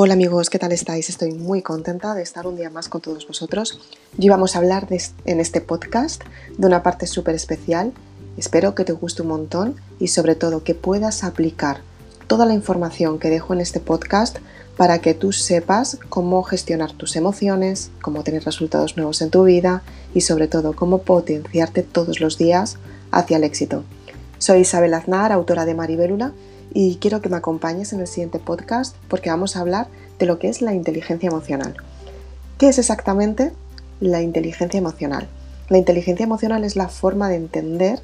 Hola amigos, ¿qué tal estáis? Estoy muy contenta de estar un día más con todos vosotros. Hoy vamos a hablar en este podcast de una parte súper especial. Espero que te guste un montón y sobre todo que puedas aplicar toda la información que dejo en este podcast para que tú sepas cómo gestionar tus emociones, cómo tener resultados nuevos en tu vida y sobre todo cómo potenciarte todos los días hacia el éxito. Soy Isabel Aznar, autora de Maribélula y quiero que me acompañes en el siguiente podcast porque vamos a hablar de lo que es la inteligencia emocional. ¿Qué es exactamente la inteligencia emocional? La inteligencia emocional es la forma de entender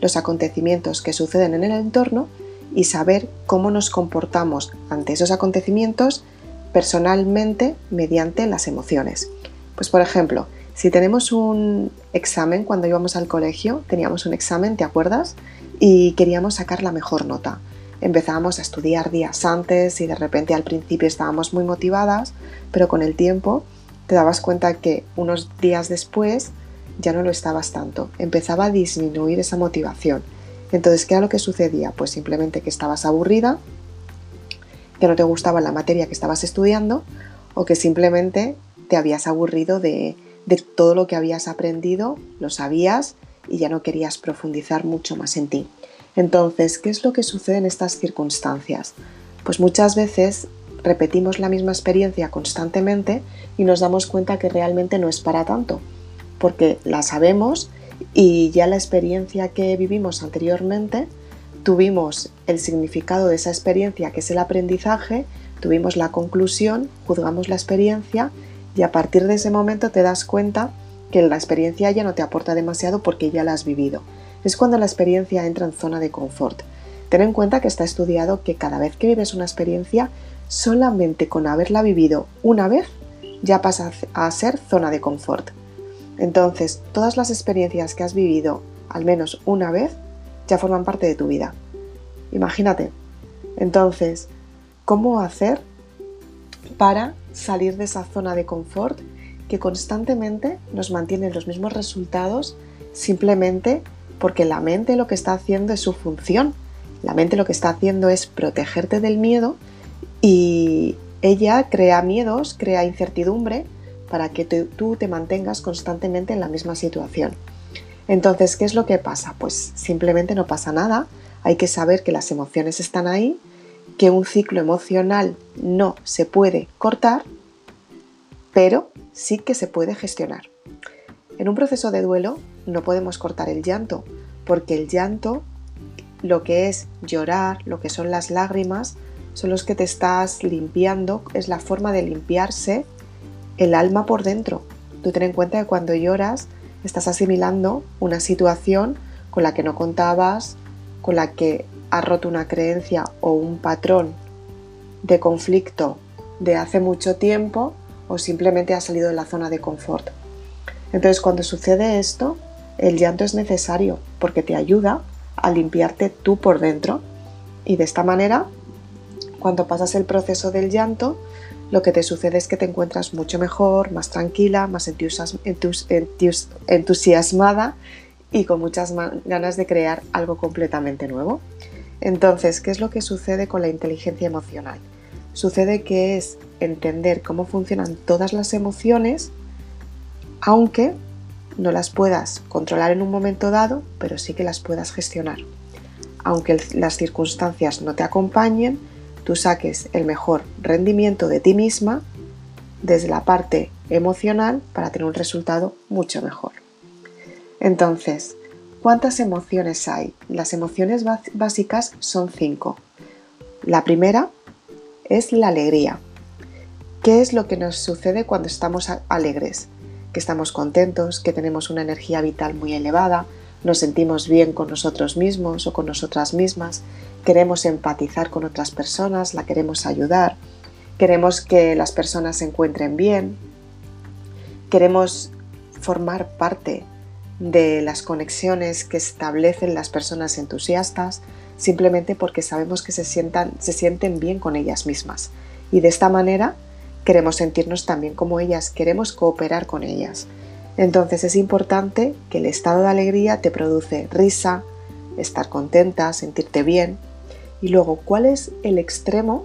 los acontecimientos que suceden en el entorno y saber cómo nos comportamos ante esos acontecimientos personalmente mediante las emociones. Pues por ejemplo, si tenemos un examen cuando íbamos al colegio, teníamos un examen, ¿te acuerdas? Y queríamos sacar la mejor nota empezábamos a estudiar días antes y de repente al principio estábamos muy motivadas, pero con el tiempo te dabas cuenta que unos días después ya no lo estabas tanto, empezaba a disminuir esa motivación. Entonces, ¿qué era lo que sucedía? Pues simplemente que estabas aburrida, que no te gustaba la materia que estabas estudiando o que simplemente te habías aburrido de, de todo lo que habías aprendido, lo sabías y ya no querías profundizar mucho más en ti. Entonces, ¿qué es lo que sucede en estas circunstancias? Pues muchas veces repetimos la misma experiencia constantemente y nos damos cuenta que realmente no es para tanto, porque la sabemos y ya la experiencia que vivimos anteriormente, tuvimos el significado de esa experiencia que es el aprendizaje, tuvimos la conclusión, juzgamos la experiencia y a partir de ese momento te das cuenta que la experiencia ya no te aporta demasiado porque ya la has vivido es cuando la experiencia entra en zona de confort. Ten en cuenta que está estudiado que cada vez que vives una experiencia, solamente con haberla vivido una vez, ya pasa a ser zona de confort. Entonces, todas las experiencias que has vivido al menos una vez ya forman parte de tu vida. Imagínate. Entonces, ¿cómo hacer para salir de esa zona de confort que constantemente nos mantiene los mismos resultados simplemente porque la mente lo que está haciendo es su función. La mente lo que está haciendo es protegerte del miedo y ella crea miedos, crea incertidumbre para que tú te mantengas constantemente en la misma situación. Entonces, ¿qué es lo que pasa? Pues simplemente no pasa nada. Hay que saber que las emociones están ahí, que un ciclo emocional no se puede cortar, pero sí que se puede gestionar. En un proceso de duelo no podemos cortar el llanto, porque el llanto, lo que es llorar, lo que son las lágrimas, son los que te estás limpiando, es la forma de limpiarse el alma por dentro. Tú ten en cuenta que cuando lloras estás asimilando una situación con la que no contabas, con la que has roto una creencia o un patrón de conflicto de hace mucho tiempo o simplemente has salido de la zona de confort. Entonces cuando sucede esto, el llanto es necesario porque te ayuda a limpiarte tú por dentro y de esta manera, cuando pasas el proceso del llanto, lo que te sucede es que te encuentras mucho mejor, más tranquila, más entusiasmada y con muchas ganas de crear algo completamente nuevo. Entonces, ¿qué es lo que sucede con la inteligencia emocional? Sucede que es entender cómo funcionan todas las emociones, aunque no las puedas controlar en un momento dado, pero sí que las puedas gestionar. Aunque las circunstancias no te acompañen, tú saques el mejor rendimiento de ti misma desde la parte emocional para tener un resultado mucho mejor. Entonces, ¿cuántas emociones hay? Las emociones básicas son cinco. La primera es la alegría. ¿Qué es lo que nos sucede cuando estamos alegres? Que estamos contentos, que tenemos una energía vital muy elevada, nos sentimos bien con nosotros mismos o con nosotras mismas, queremos empatizar con otras personas, la queremos ayudar, queremos que las personas se encuentren bien, queremos formar parte de las conexiones que establecen las personas entusiastas simplemente porque sabemos que se, sientan, se sienten bien con ellas mismas. Y de esta manera queremos sentirnos también como ellas, queremos cooperar con ellas. Entonces es importante que el estado de alegría te produce risa, estar contenta, sentirte bien. Y luego, ¿cuál es el extremo?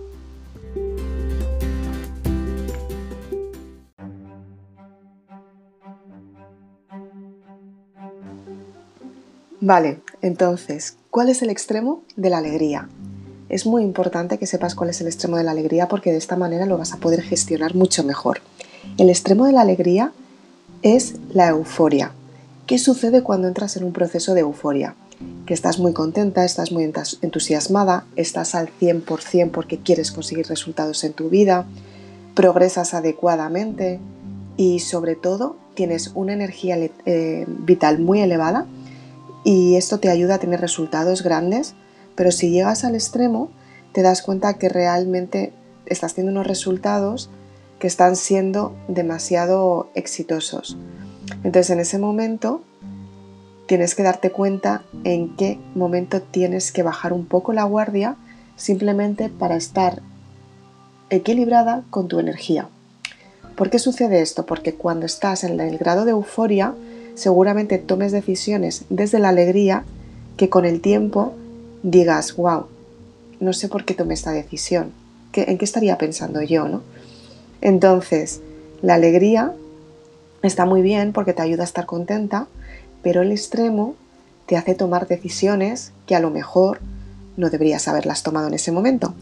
Vale, entonces, ¿cuál es el extremo de la alegría? Es muy importante que sepas cuál es el extremo de la alegría porque de esta manera lo vas a poder gestionar mucho mejor. El extremo de la alegría es la euforia. ¿Qué sucede cuando entras en un proceso de euforia? Que estás muy contenta, estás muy entusiasmada, estás al 100% porque quieres conseguir resultados en tu vida, progresas adecuadamente y sobre todo tienes una energía eh, vital muy elevada y esto te ayuda a tener resultados grandes, pero si llegas al extremo te das cuenta que realmente estás teniendo unos resultados que están siendo demasiado exitosos. Entonces en ese momento tienes que darte cuenta en qué momento tienes que bajar un poco la guardia simplemente para estar equilibrada con tu energía. ¿Por qué sucede esto? Porque cuando estás en el grado de euforia, seguramente tomes decisiones desde la alegría que con el tiempo digas, wow, no sé por qué tomé esta decisión, ¿en qué estaría pensando yo? ¿no? Entonces, la alegría está muy bien porque te ayuda a estar contenta, pero el extremo te hace tomar decisiones que a lo mejor no deberías haberlas tomado en ese momento.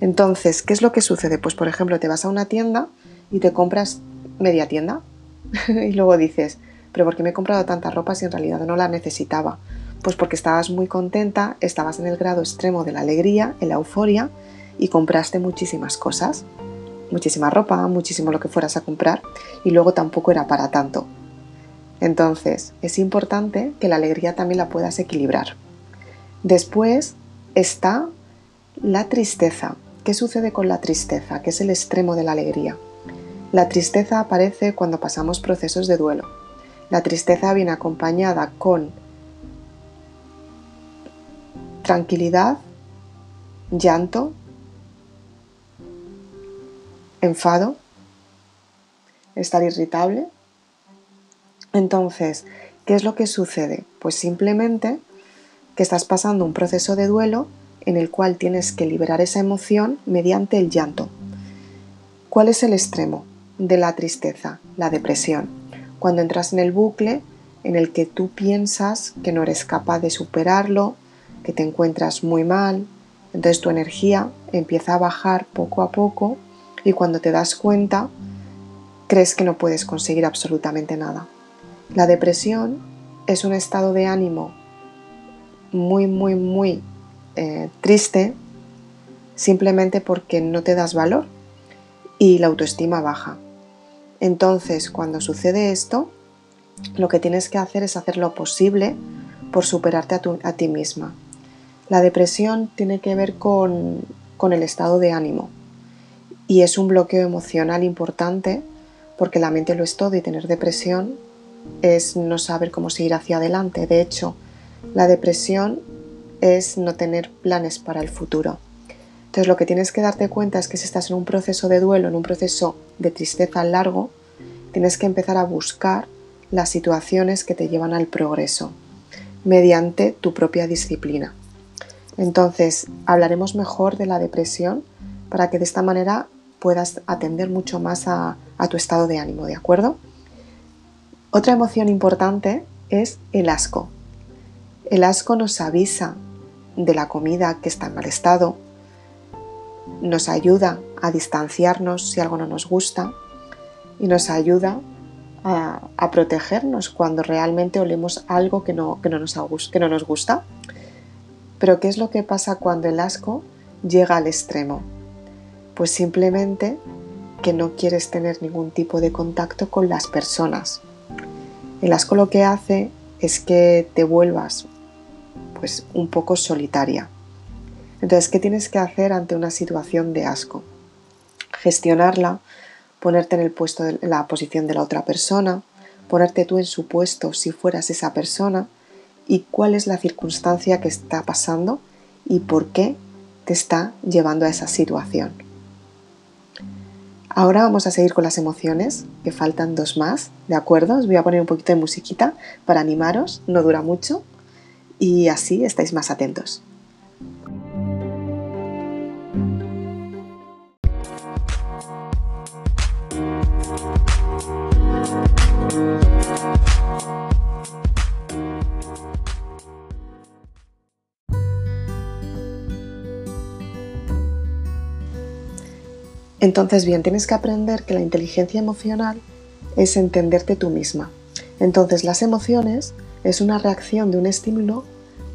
Entonces, ¿qué es lo que sucede? Pues por ejemplo, te vas a una tienda y te compras media tienda y luego dices, pero ¿por qué me he comprado tanta ropa si en realidad no la necesitaba? Pues porque estabas muy contenta, estabas en el grado extremo de la alegría, en la euforia y compraste muchísimas cosas muchísima ropa, muchísimo lo que fueras a comprar y luego tampoco era para tanto. Entonces, es importante que la alegría también la puedas equilibrar. Después está la tristeza. ¿Qué sucede con la tristeza? Que es el extremo de la alegría. La tristeza aparece cuando pasamos procesos de duelo. La tristeza viene acompañada con tranquilidad, llanto, enfado, estar irritable. Entonces, ¿qué es lo que sucede? Pues simplemente que estás pasando un proceso de duelo en el cual tienes que liberar esa emoción mediante el llanto. ¿Cuál es el extremo de la tristeza? La depresión. Cuando entras en el bucle en el que tú piensas que no eres capaz de superarlo, que te encuentras muy mal, entonces tu energía empieza a bajar poco a poco y cuando te das cuenta crees que no puedes conseguir absolutamente nada. La depresión es un estado de ánimo muy, muy, muy eh, triste simplemente porque no te das valor y la autoestima baja. Entonces, cuando sucede esto, lo que tienes que hacer es hacer lo posible por superarte a, ti misma. La depresión tiene que ver con el estado de ánimo y es un bloqueo emocional importante porque la mente lo es todo y tener depresión es no saber cómo seguir hacia adelante. De hecho, la depresión es no tener planes para el futuro. Entonces lo que tienes que darte cuenta es que si estás en un proceso de duelo, en un proceso de tristeza largo, tienes que empezar a buscar las situaciones que te llevan al progreso mediante tu propia disciplina. Entonces hablaremos mejor de la depresión para que de esta manera puedas atender mucho más a, tu estado de ánimo, ¿de acuerdo? Otra emoción importante es el asco. El asco nos avisa de la comida que está en mal estado, nos ayuda a distanciarnos si algo no nos gusta y nos ayuda a, protegernos cuando realmente olemos algo que no, que, no nos, que no nos gusta. Pero ¿qué es lo que pasa cuando el asco llega al extremo? Pues simplemente que no quieres tener ningún tipo de contacto con las personas. El asco lo que hace es que te vuelvas pues un poco solitaria. Entonces, ¿qué tienes que hacer ante una situación de asco? Gestionarla, ponerte en el puesto la posición de la otra persona, ponerte tú en su puesto si fueras esa persona y cuál es la circunstancia que está pasando y por qué te está llevando a esa situación. Ahora vamos a seguir con las emociones, que faltan dos más, ¿de acuerdo? Os voy a poner un poquito de musiquita para animaros, no dura mucho y así estáis más atentos. Entonces, bien, tienes que aprender que la inteligencia emocional es entenderte tú misma. Entonces, las emociones es una reacción de un estímulo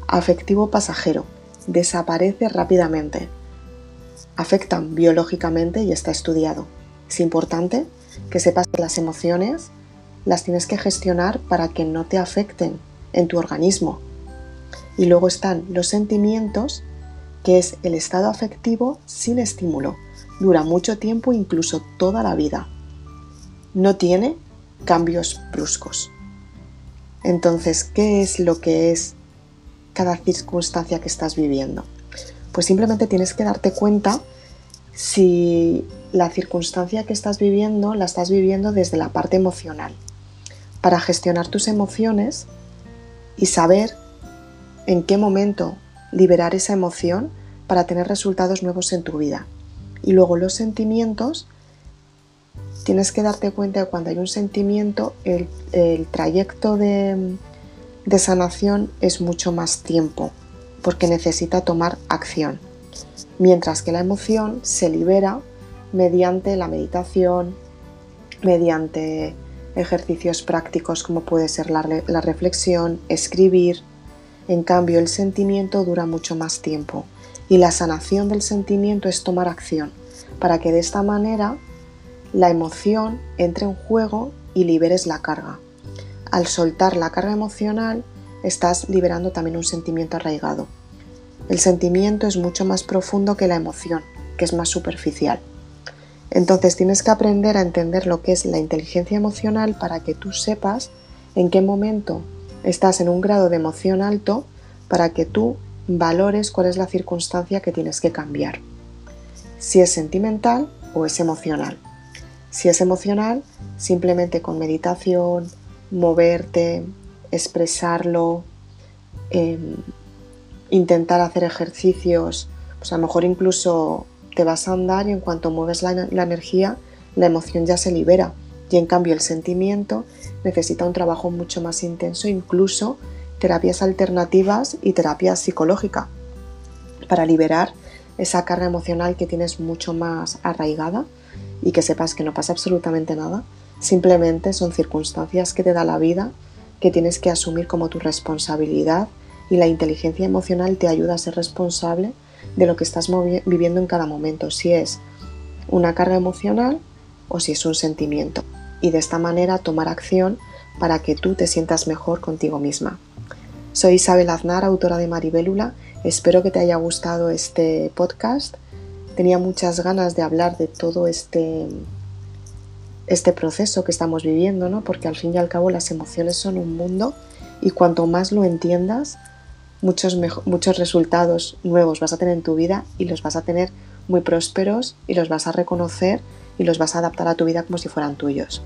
afectivo pasajero. Desaparece rápidamente. Afectan biológicamente y está estudiado. Es importante que sepas que las emociones las tienes que gestionar para que no te afecten en tu organismo. Y luego están los sentimientos, que es el estado afectivo sin estímulo. Dura mucho tiempo, incluso toda la vida. No tiene cambios bruscos. Entonces, ¿qué es lo que es cada circunstancia que estás viviendo? Pues simplemente tienes que darte cuenta si la circunstancia que estás viviendo la estás viviendo desde la parte emocional. Para gestionar tus emociones y saber en qué momento liberar esa emoción para tener resultados nuevos en tu vida. Y luego los sentimientos, tienes que darte cuenta que cuando hay un sentimiento, el, trayecto de, de sanación es mucho más tiempo, porque necesita tomar acción. Mientras que la emoción se libera mediante la meditación, mediante ejercicios prácticos como puede ser la, la reflexión, escribir. En cambio, el sentimiento dura mucho más tiempo y la sanación del sentimiento es tomar acción para que de esta manera la emoción entre en juego y liberes la carga. Al soltar la carga emocional, estás liberando también un sentimiento arraigado. El sentimiento es mucho más profundo que la emoción, que es más superficial. Entonces tienes que aprender a entender lo que es la inteligencia emocional para que tú sepas en qué momento estás en un grado de emoción alto para que tú valores cuál es la circunstancia que tienes que cambiar. Si es sentimental o es emocional. Si es emocional, simplemente con meditación, moverte, expresarlo, em, intentar hacer ejercicios, pues a lo mejor incluso te vas a andar y en cuanto mueves la, la energía, la emoción ya se libera. Y en cambio el sentimiento necesita un trabajo mucho más intenso, incluso terapias alternativas y terapia psicológica para liberar esa carga emocional que tienes mucho más arraigada y que sepas que no pasa absolutamente nada. Simplemente son circunstancias que te da la vida que tienes que asumir como tu responsabilidad y la inteligencia emocional te ayuda a ser responsable de lo que estás viviendo en cada momento, si es una carga emocional o si es un sentimiento. Y de esta manera tomar acción para que tú te sientas mejor contigo misma. Soy Isabel Aznar, autora de Maribélula. Espero que te haya gustado este podcast. Tenía muchas ganas de hablar de todo este, este proceso que estamos viviendo, ¿no? porque al fin y al cabo las emociones son un mundo y cuanto más lo entiendas, muchos, muchos resultados nuevos vas a tener en tu vida y los vas a tener muy prósperos y los vas a reconocer y los vas a adaptar a tu vida como si fueran tuyos.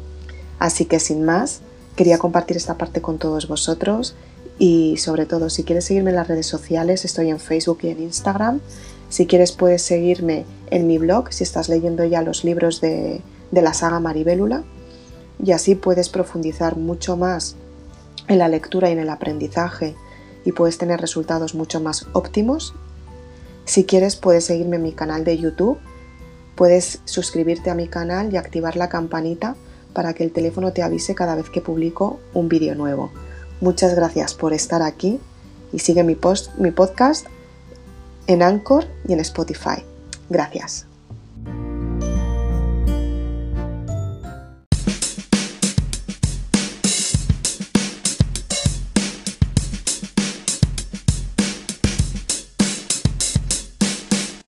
Así que sin más, quería compartir esta parte con todos vosotros y sobre todo, si quieres seguirme en las redes sociales, estoy en Facebook y en Instagram. Si quieres, puedes seguirme en mi blog si estás leyendo ya los libros de, la saga Maribélula. Y así puedes profundizar mucho más en la lectura y en el aprendizaje y puedes tener resultados mucho más óptimos. Si quieres, puedes seguirme en mi canal de YouTube. Puedes suscribirte a mi canal y activar la campanita para que el teléfono te avise cada vez que publico un vídeo nuevo. Muchas gracias por estar aquí y sigue mi, post, mi podcast en Anchor y en Spotify. Gracias.